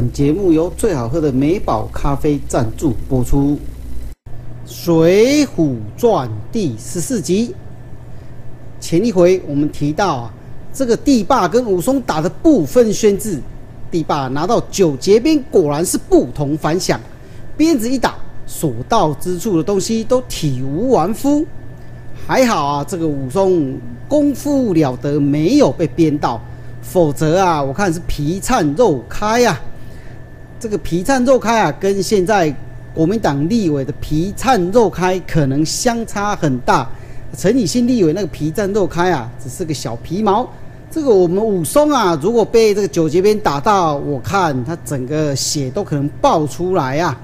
本节目由最好喝的美宝咖啡赞助播出。《水浒传》第十四集，前一回我们提到啊，这个帝霸跟武松打的不分轩轾，帝霸拿到九节鞭，果然是不同凡响，鞭子一打，所到之处的东西都体无完肤。还好啊，这个武松功夫了得，没有被鞭到，否则啊，我看是皮灿肉开呀。这个皮灿肉开啊，跟现在国民党立委的皮灿肉开可能相差很大。陈以信立委那个皮灿肉开啊，只是个小皮毛。这个我们武松啊，如果被这个九节鞭打到，我看他整个血都可能爆出来啊。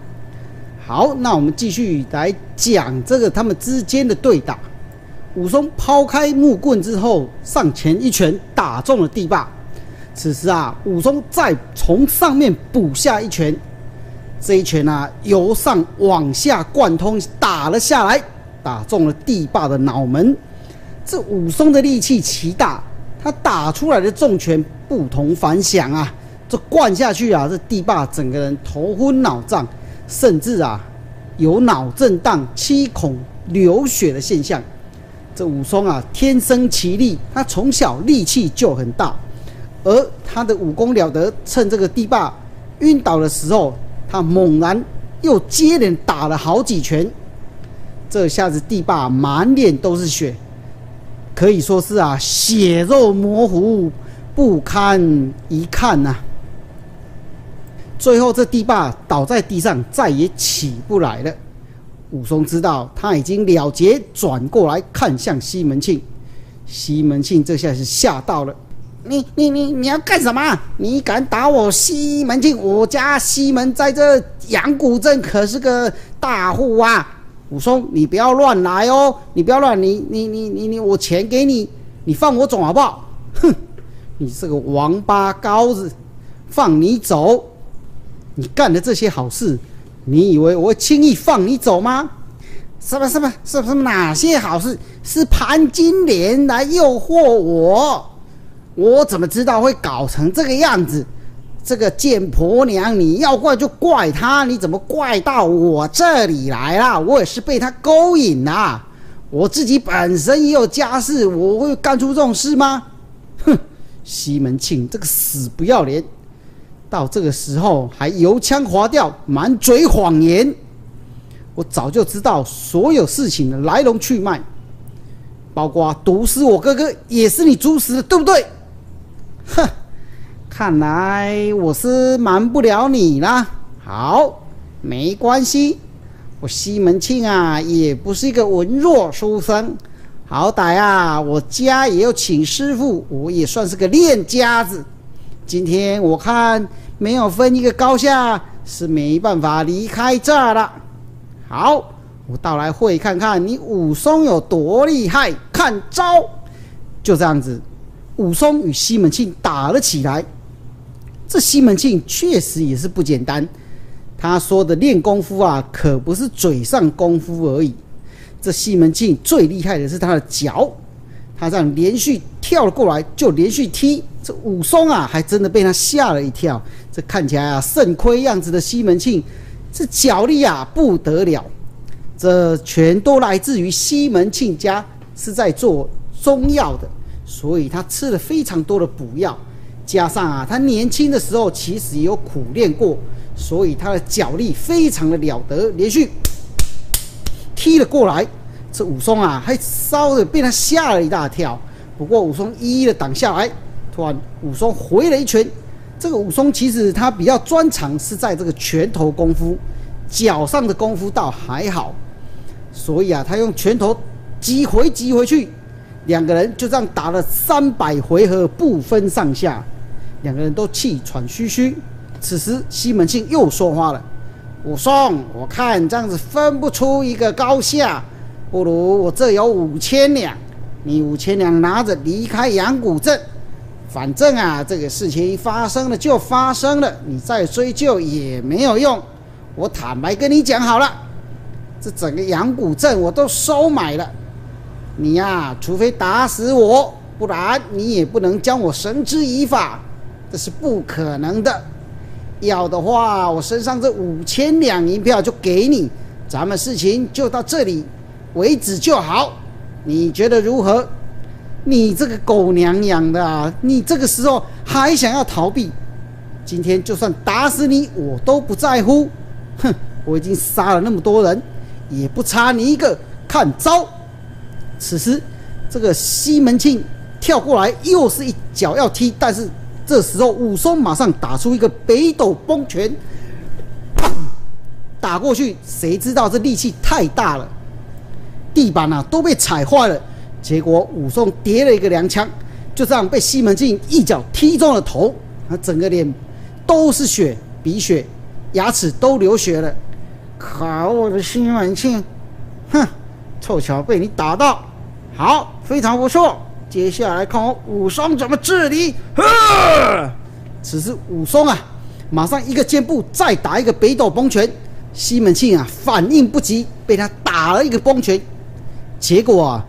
好，那我们继续来讲这个他们之间的对打。武松抛开木棍之后，上前一拳打中了地霸。此时啊，武松再从上面补下一拳，这一拳啊，由上往下贯通，打了下来，打中了地霸的脑门。这武松的力气奇大，他打出来的重拳不同凡响啊！这灌下去啊，这地霸整个人头昏脑胀，甚至啊，有脑震荡、七孔流血的现象。这武松啊，天生奇力，他从小力气就很大。而他的武功了得，趁这个地霸晕倒的时候，他猛然又接连打了好几拳。这下子地霸满脸都是血，可以说是啊血肉模糊，不堪一看呐。最后这地霸倒在地上，再也起不来了。武松知道他已经了结，转过来看向西门庆。西门庆这下是吓到了。你你你你要干什么？你敢打我西门庆？我家西门在这阳谷镇可是个大户啊！武松，你不要乱来哦！你不要乱，你你你你你，我钱给你，你放我走好不好？哼！你这个王八羔子，放你走！你干的这些好事，你以为我会轻易放你走吗？什么什么什么哪些好事？是潘金莲来诱惑我。我怎么知道会搞成这个样子？这个贱婆娘，你要怪就怪她，你怎么怪到我这里来了？我也是被她勾引呐！我自己本身也有家室，我会干出这种事吗？哼！西门庆这个死不要脸，到这个时候还油腔滑调，满嘴谎言。我早就知道所有事情的来龙去脉，包括毒死我哥哥也是你主使的，对不对？哼，看来我是瞒不了你了。好，没关系，我西门庆啊，也不是一个文弱书生，好歹啊，我家也有请师傅，我也算是个练家子。今天我看没有分一个高下，是没办法离开这儿了。好，我到来会看看你武松有多厉害，看招！就这样子。武松与西门庆打了起来，这西门庆确实也是不简单。他说的练功夫啊，可不是嘴上功夫而已。这西门庆最厉害的是他的脚，他这样连续跳了过来就连续踢。这武松啊，还真的被他吓了一跳。这看起来啊，肾亏样子的西门庆，这脚力啊不得了。这全都来自于西门庆家是在做中药的。所以他吃了非常多的补药，加上啊，他年轻的时候其实也有苦练过，所以他的脚力非常的了得，连续踢了过来。这武松啊，还稍微被他吓了一大跳。不过武松一一的挡下来，突然武松回了一拳。这个武松其实他比较专长是在这个拳头功夫，脚上的功夫倒还好。所以啊，他用拳头击回击回去。两个人就这样打了三百回合，不分上下，两个人都气喘吁吁。此时西门庆又说话了：“武松，我看这样子分不出一个高下，不如我这有五千两，你五千两拿着离开阳谷镇。反正啊，这个事情发生了就发生了，你再追究也没有用。我坦白跟你讲好了，这整个阳谷镇我都收买了。”你呀，除非打死我，不然你也不能将我绳之以法，这是不可能的。要的话，我身上这五千两银票就给你，咱们事情就到这里为止就好。你觉得如何？你这个狗娘养的啊！你这个时候还想要逃避？今天就算打死你，我都不在乎。哼，我已经杀了那么多人，也不差你一个。看招！此时，这个西门庆跳过来，又是一脚要踢，但是这时候武松马上打出一个北斗崩拳，打过去。谁知道这力气太大了，地板啊都被踩坏了。结果武松叠了一个踉跄，就这样被西门庆一脚踢中了头，他整个脸都是血，鼻血，牙齿都流血了。好，我的西门庆，哼，凑巧被你打到，好，非常不错。接下来看我武松怎么治你。呵，此时武松啊，马上一个箭步再打一个北斗崩拳，西门庆啊反应不及，被他打了一个崩拳，结果啊。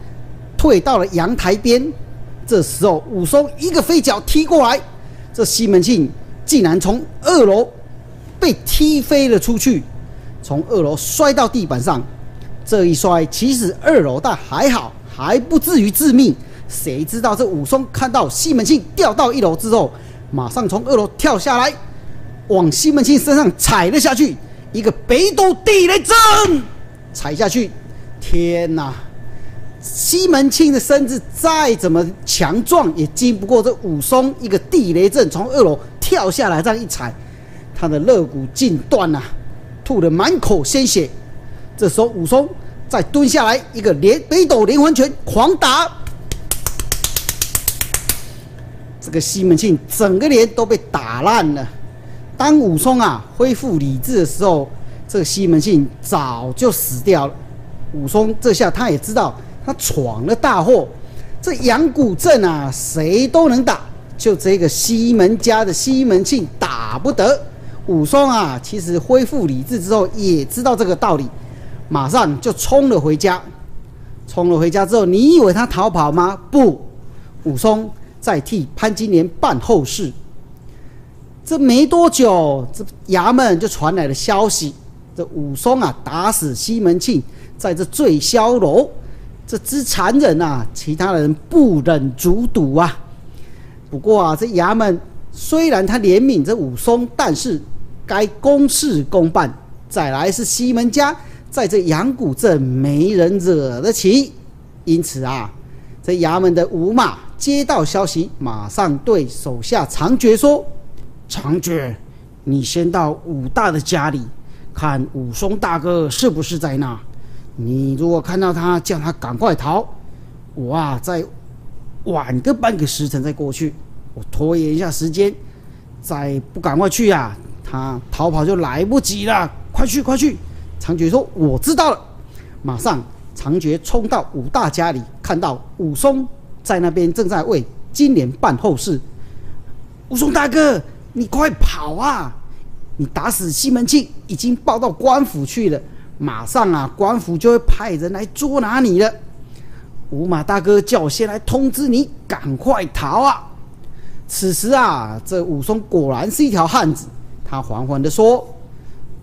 退到了阳台边，这时候武松一个飞脚踢过来，这西门庆竟然从二楼被踢飞了出去，从二楼摔到地板上。这一摔，其实二楼但还好，还不至于致命。谁知道这武松看到西门庆掉到一楼之后，马上从二楼跳下来，往西门庆身上踩了下去，一个北斗地雷阵，踩下去，天哪！西门庆的身子再怎么强壮，也经不过这武松一个地雷阵从二楼跳下来，这样一踩，他的肋骨尽断呐，吐得满口鲜血。这时候武松再蹲下来，一个连北斗连环拳狂打，这个西门庆整个脸都被打烂了。当武松啊恢复理智的时候，这个西门庆早就死掉了。武松这下他也知道。他闯了大祸，这阳谷镇啊，谁都能打，就这个西门家的西门庆打不得。武松啊，其实恢复理智之后也知道这个道理，马上就冲了回家。冲了回家之后，你以为他逃跑吗？不，武松在替潘金莲办后事。这没多久，这衙门就传来了消息，这武松啊，打死西门庆，在这醉霄楼。这之残忍啊！其他人不忍卒睹啊。不过啊，这衙门虽然他怜悯这武松，但是该公事公办。再来是西门家在这阳谷镇没人惹得起，因此啊，这衙门的吴马接到消息，马上对手下长觉说：“长觉，你先到武大的家里，看武松大哥是不是在那。”你如果看到他，叫他赶快逃。我啊，再晚个半个时辰再过去，我拖延一下时间，再不赶快去呀，他逃跑就来不及了。快去，快去！长觉说：“我知道了。”马上，长觉冲到武大家里，看到武松在那边正在为金莲办后事。武松大哥，你快跑啊！你打死西门庆，已经报到官府去了。马上啊，官府就会派人来捉拿你了。五马大哥叫我先来通知你，赶快逃啊！此时啊，这武松果然是一条汉子，他缓缓地说：“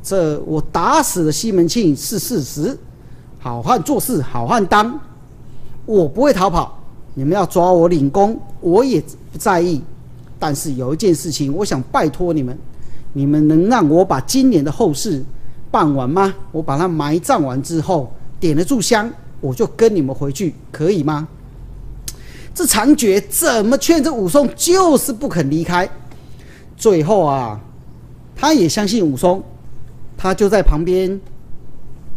这我打死了西门庆是事实，好汉做事好汉当，我不会逃跑。你们要抓我领功，我也不在意。但是有一件事情，我想拜托你们，你们能让我把今年的后事。”办完吗？我把它埋葬完之后，点了炷香，我就跟你们回去，可以吗？这长觉怎么劝这武松，就是不肯离开。最后啊，他也相信武松，他就在旁边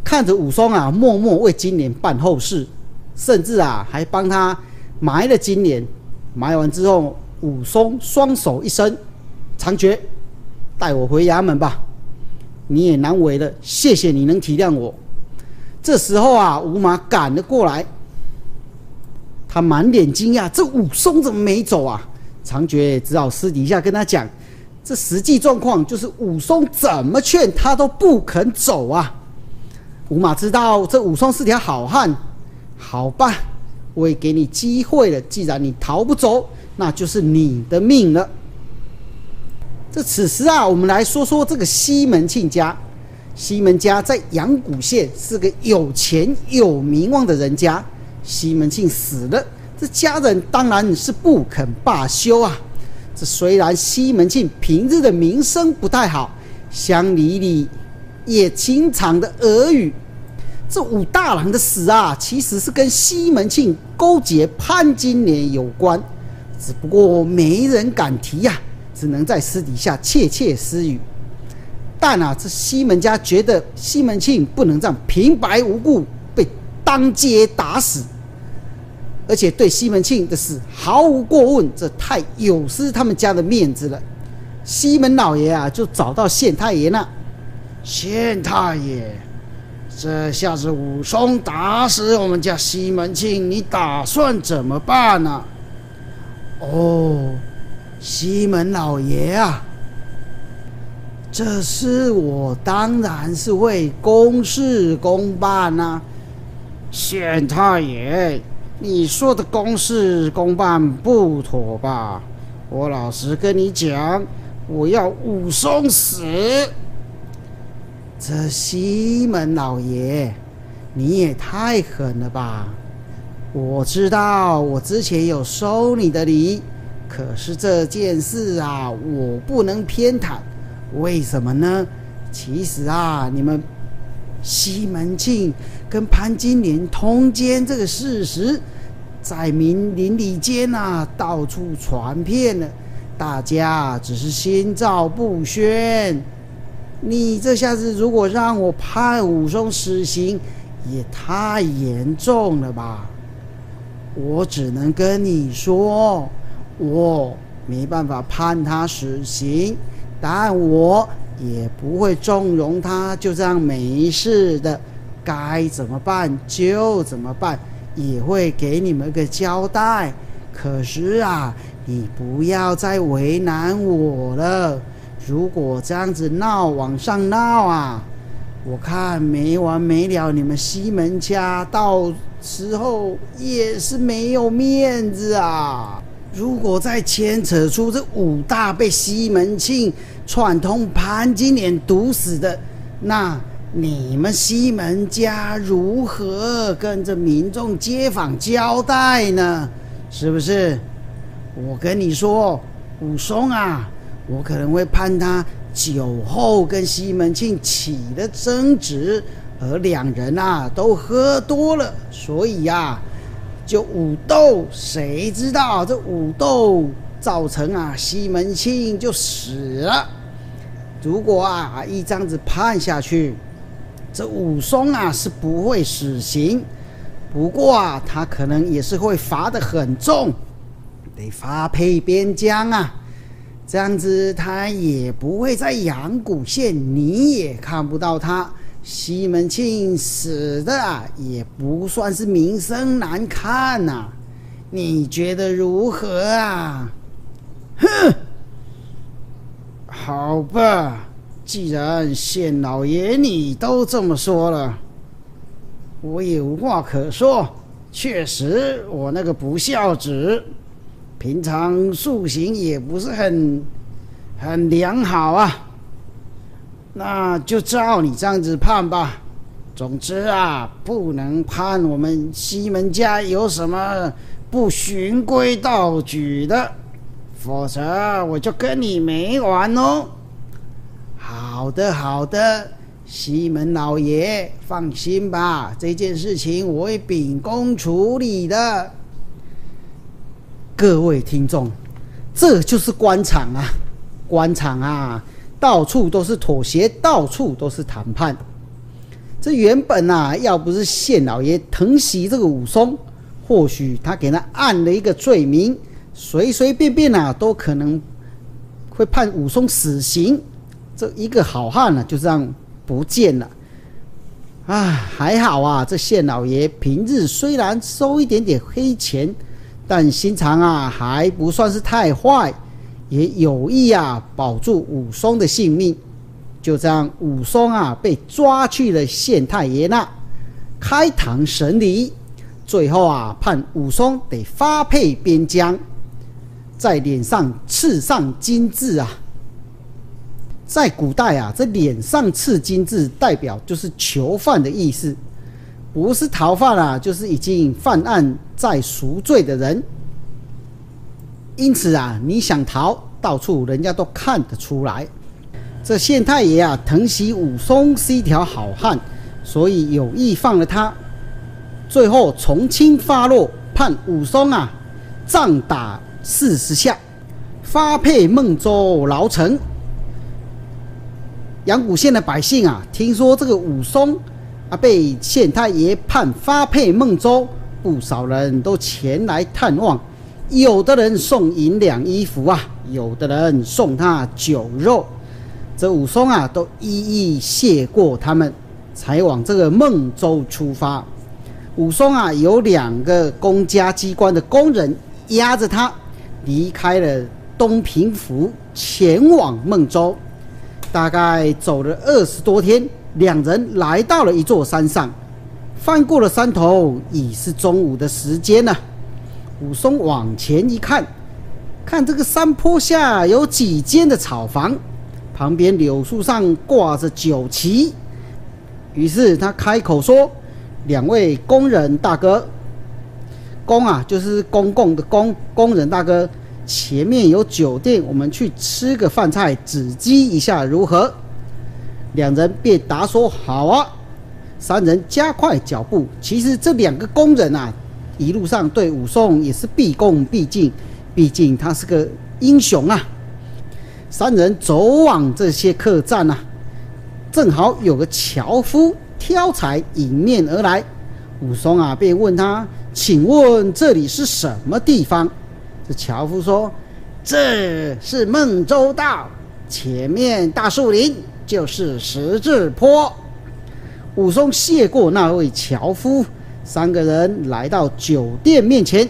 看着武松啊，默默为金莲办后事，甚至啊，还帮他埋了金莲。埋完之后，武松双手一伸，长觉，带我回衙门吧。你也难为了，谢谢你能体谅我。这时候啊，吴马赶了过来，他满脸惊讶：这武松怎么没走啊？长觉只好私底下跟他讲，这实际状况就是武松怎么劝他都不肯走啊。吴马知道这武松是条好汉，好吧，我也给你机会了。既然你逃不走，那就是你的命了。这此时啊，我们来说说这个西门庆家。西门家在阳谷县是个有钱有名望的人家。西门庆死了，这家人当然是不肯罢休啊。这虽然西门庆平日的名声不太好，乡里里也经常的耳语。这武大郎的死啊，其实是跟西门庆勾结潘金莲有关，只不过没人敢提呀，只能在私底下窃窃私语。但啊，这西门家觉得西门庆不能这样平白无故被当街打死，而且对西门庆的死毫无过问，这太有失他们家的面子了。西门老爷啊，就找到县太爷那，县太爷，这下子武松打死我们家西门庆，你打算怎么办呢？哦，西门老爷啊。这事我当然是会公事公办呐，县太爷，你说的公事公办不妥吧？我老实跟你讲，我要武松死。这西门老爷，你也太狠了吧！我知道我之前有收你的礼，可是这件事啊，我不能偏袒。为什么呢？其实啊，你们西门庆跟潘金莲通奸这个事实，在民邻里间啊到处传遍了，大家只是心照不宣。你这下子如果让我判武松死刑，也太严重了吧？我只能跟你说，我没办法判他死刑。但我也不会纵容他就这样没事的，该怎么办就怎么办，也会给你们个交代。可是啊，你不要再为难我了。如果这样子闹往上闹啊，我看没完没了。你们西门家到时候也是没有面子啊。如果再牵扯出这武大被西门庆串通潘金莲毒死的，那你们西门家如何跟着民众街坊交代呢？是不是？我跟你说，武松啊，我可能会判他酒后跟西门庆起了争执，而两人啊都喝多了，所以呀。就武斗，谁知道这武斗造成啊西门庆就死了。如果啊一这样子判下去，这武松啊是不会死刑，不过啊他可能也是会罚的很重，得发配边疆啊。这样子他也不会在阳谷县，你也看不到他。西门庆死的也不算是名声难看呐，你觉得如何啊？哼，好吧，既然县老爷你都这么说了，我也无话可说。确实，我那个不孝子，平常素行也不是很很良好啊。那就照你这样子判吧。总之啊，不能判我们西门家有什么不循规蹈矩的，否则我就跟你没完哦。好的，好的，西门老爷放心吧，这件事情我会秉公处理的。各位听众，这就是官场啊，官场啊。到处都是妥协，到处都是谈判。这原本呐，要不是县老爷疼惜这个武松，或许他给他按了一个罪名，随随便便呐都可能会判武松死刑。这一个好汉呢，就这样不见了。啊，还好啊，这县老爷平日虽然收一点点黑钱，但心肠啊还不算是太坏。也有意啊保住武松的性命，就这样，武松啊被抓去了县太爷那开堂审理，最后啊判武松得发配边疆，在脸上刺上金字啊，在古代啊，这脸上刺金字代表就是囚犯的意思，不是逃犯啊，就是已经犯案在赎罪的人。因此啊，你想逃，到处人家都看得出来。这县太爷啊，疼惜武松是一条好汉，所以有意放了他。最后从轻发落，判武松啊，杖打四十下，发配孟州牢城。阳谷县的百姓啊，听说这个武松啊被县太爷判发配孟州，不少人都前来探望，有的人送银两衣服啊，有的人送他酒肉，这武松啊都一一谢过他们，才往这个孟州出发。武松啊有两个公家机关的工人押着他，离开了东平府，前往孟州。大概走了二十多天，两人来到了一座山上。翻过了山头，已是中午的时间了。武松往前一看，看这个山坡下有几间的草房，旁边柳树上挂着酒旗。于是他开口说：“两位工人大哥，工啊，就是公共的工，工人大哥。”前面有酒店，我们去吃个饭菜，止饥一下如何？两人便答说：“好啊。”三人加快脚步。其实这两个工人啊，一路上对武松也是毕恭毕敬，毕竟他是个英雄啊。三人走往这些客栈啊，正好有个樵夫挑柴迎面而来。武松啊，便问他：“请问这里是什么地方？”这樵夫说：“这是孟州道，前面大树林就是十字坡。”武松谢过那位樵夫，三个人来到酒店面前。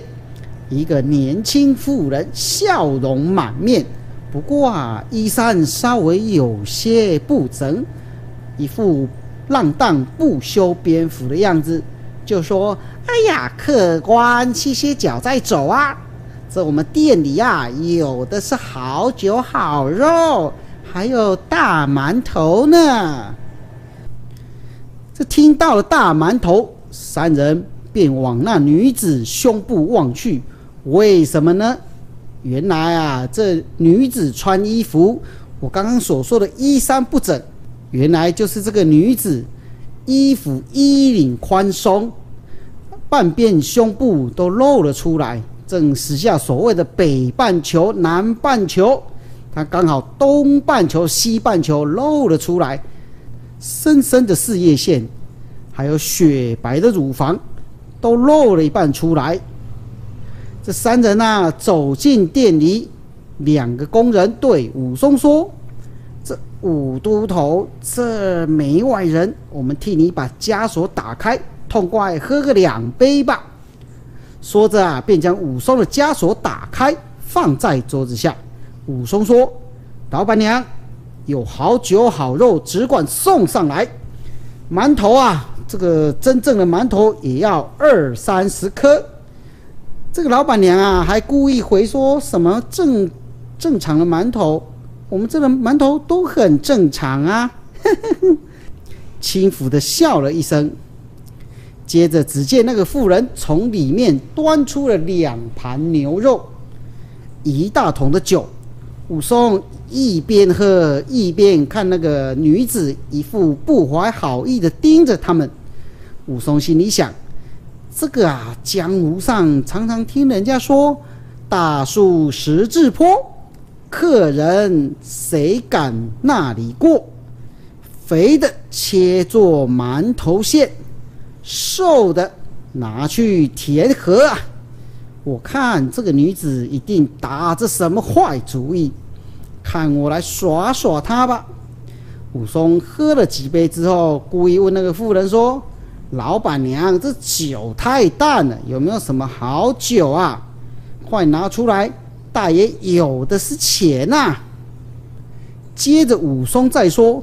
一个年轻妇人笑容满面，不过啊，衣衫稍微有些不整，一副浪荡不修边幅的样子，就说：“哎呀，客官歇歇脚再走啊。”这我们店里啊，有的是好酒好肉，还有大馒头呢。这听到了大馒头，三人便往那女子胸部望去。为什么呢？原来啊，这女子穿衣服，我刚刚所说的衣衫不整，原来就是这个女子衣服衣领宽松，半边胸部都露了出来。正时下所谓的北半球、南半球，它刚好东半球、西半球露了出来，深深的事业线，还有雪白的乳房，都露了一半出来。这三人呐走进店里，两个工人对武松说：“这武都头，这没外人，我们替你把枷锁打开，痛快喝个两杯吧。”说着啊，便将武松的枷锁打开，放在桌子下。武松说：“老板娘，有好酒好肉，只管送上来。馒头啊，这个真正的馒头也要二三十颗。”这个老板娘啊，还故意回说什么正正常的馒头，我们这个馒头都很正常啊。轻浮的笑了一声。接着，只见那个妇人从里面端出了两盘牛肉，一大桶的酒。武松一边喝一边看那个女子，一副不怀好意的盯着他们。武松心里想：这个啊，江湖上常常听人家说“大树十字坡”，客人谁敢那里过？肥的切做馒头馅。瘦的拿去填河啊！我看这个女子一定打着什么坏主意，看我来耍耍她吧。武松喝了几杯之后，故意问那个妇人说：“老板娘，这酒太淡了，有没有什么好酒啊？快拿出来，大爷有的是钱呐。”接着武松再说：“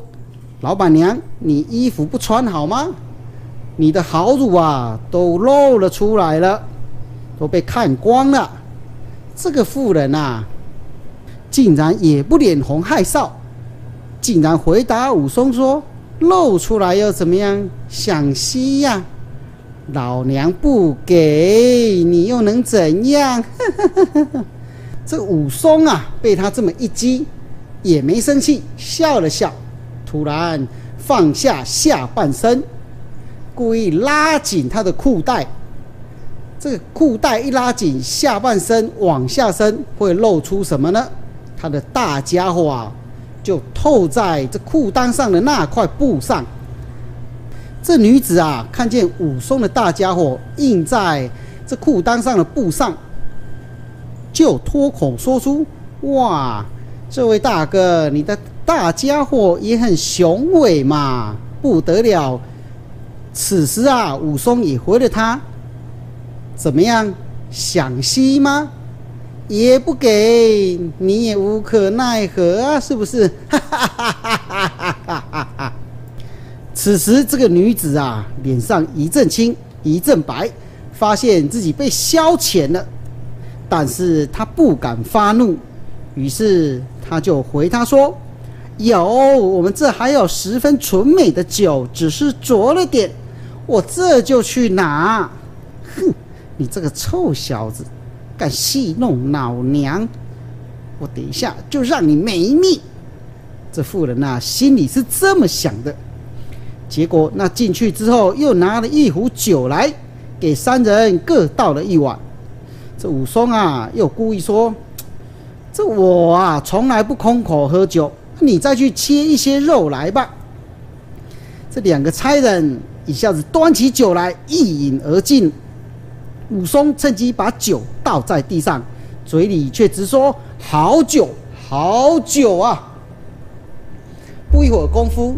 老板娘，你衣服不穿好吗？”你的好乳啊，都露了出来了，都被看光了。这个妇人啊，竟然也不脸红害臊，竟然回答武松说：“露出来又怎么样？想吸呀？老娘不给你又能怎样？” 这武松啊，被他这么一激，也没生气，笑了笑，突然放下下半身，故意拉紧他的裤带。这个裤带一拉紧，下半身往下伸，会露出什么呢？他的大家伙啊，就透在这裤裆上的那块布上。这女子啊，看见武松的大家伙印在这裤裆上的布上，就脱口说出：“哇，这位大哥，你的大家伙也很雄伟嘛，不得了！”此时啊，武松也回了他。怎么样？想吸吗？也不给你，也无可奈何啊，是不是？哈哈哈哈哈哈哈！此时，这个女子啊，脸上一阵青一阵白，发现自己被消遣了，但是她不敢发怒，于是她就回他说：“有，我们这还有十分纯美的酒，只是浊了点，我这就去拿。”哼！你这个臭小子，敢戏弄老娘，我等一下就让你没命！这妇人呐，心里是这么想的。结果那进去之后，又拿了一壶酒来，给三人各倒了一碗。这武松啊，又故意说：“这我啊，从来不空口喝酒，你再去切一些肉来吧。”这两个差人一下子端起酒来，一饮而尽。武松趁机把酒倒在地上，嘴里却直说：“好酒，好酒啊！”不一会儿功夫，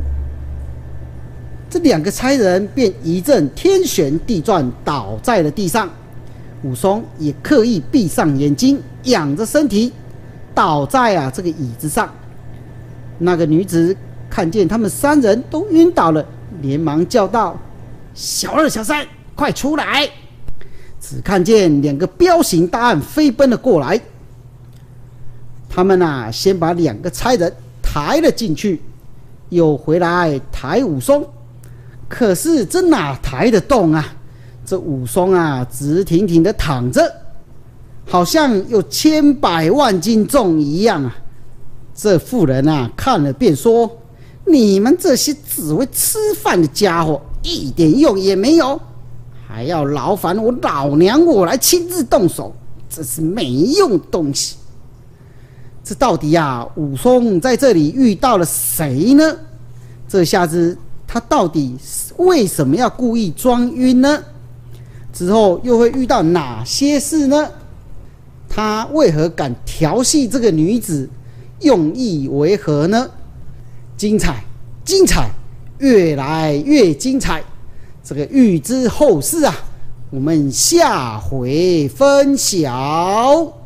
这两个差人便一阵天旋地转，倒在了地上。武松也刻意闭上眼睛，仰着身体，倒在啊这个椅子上。那个女子看见他们三人都晕倒了，连忙叫道：“小二、小三，快出来！”只看见两个彪形大汉飞奔了过来，他们呐，先把两个差人抬了进去，又回来抬武松。可是这哪抬得动啊？这武松啊，直挺挺的躺着，好像有千百万斤重一样啊！这妇人啊，看了便说：“你们这些只会吃饭的家伙，一点用也没有。”还要劳烦我老娘我来亲自动手，这是没用东西。这到底呀，武松在这里遇到了谁呢？这下子他到底为什么要故意装晕呢？之后又会遇到哪些事呢？他为何敢调戏这个女子？用意为何呢？精彩，精彩，越来越精彩。这个预知后事啊，我们下回分晓。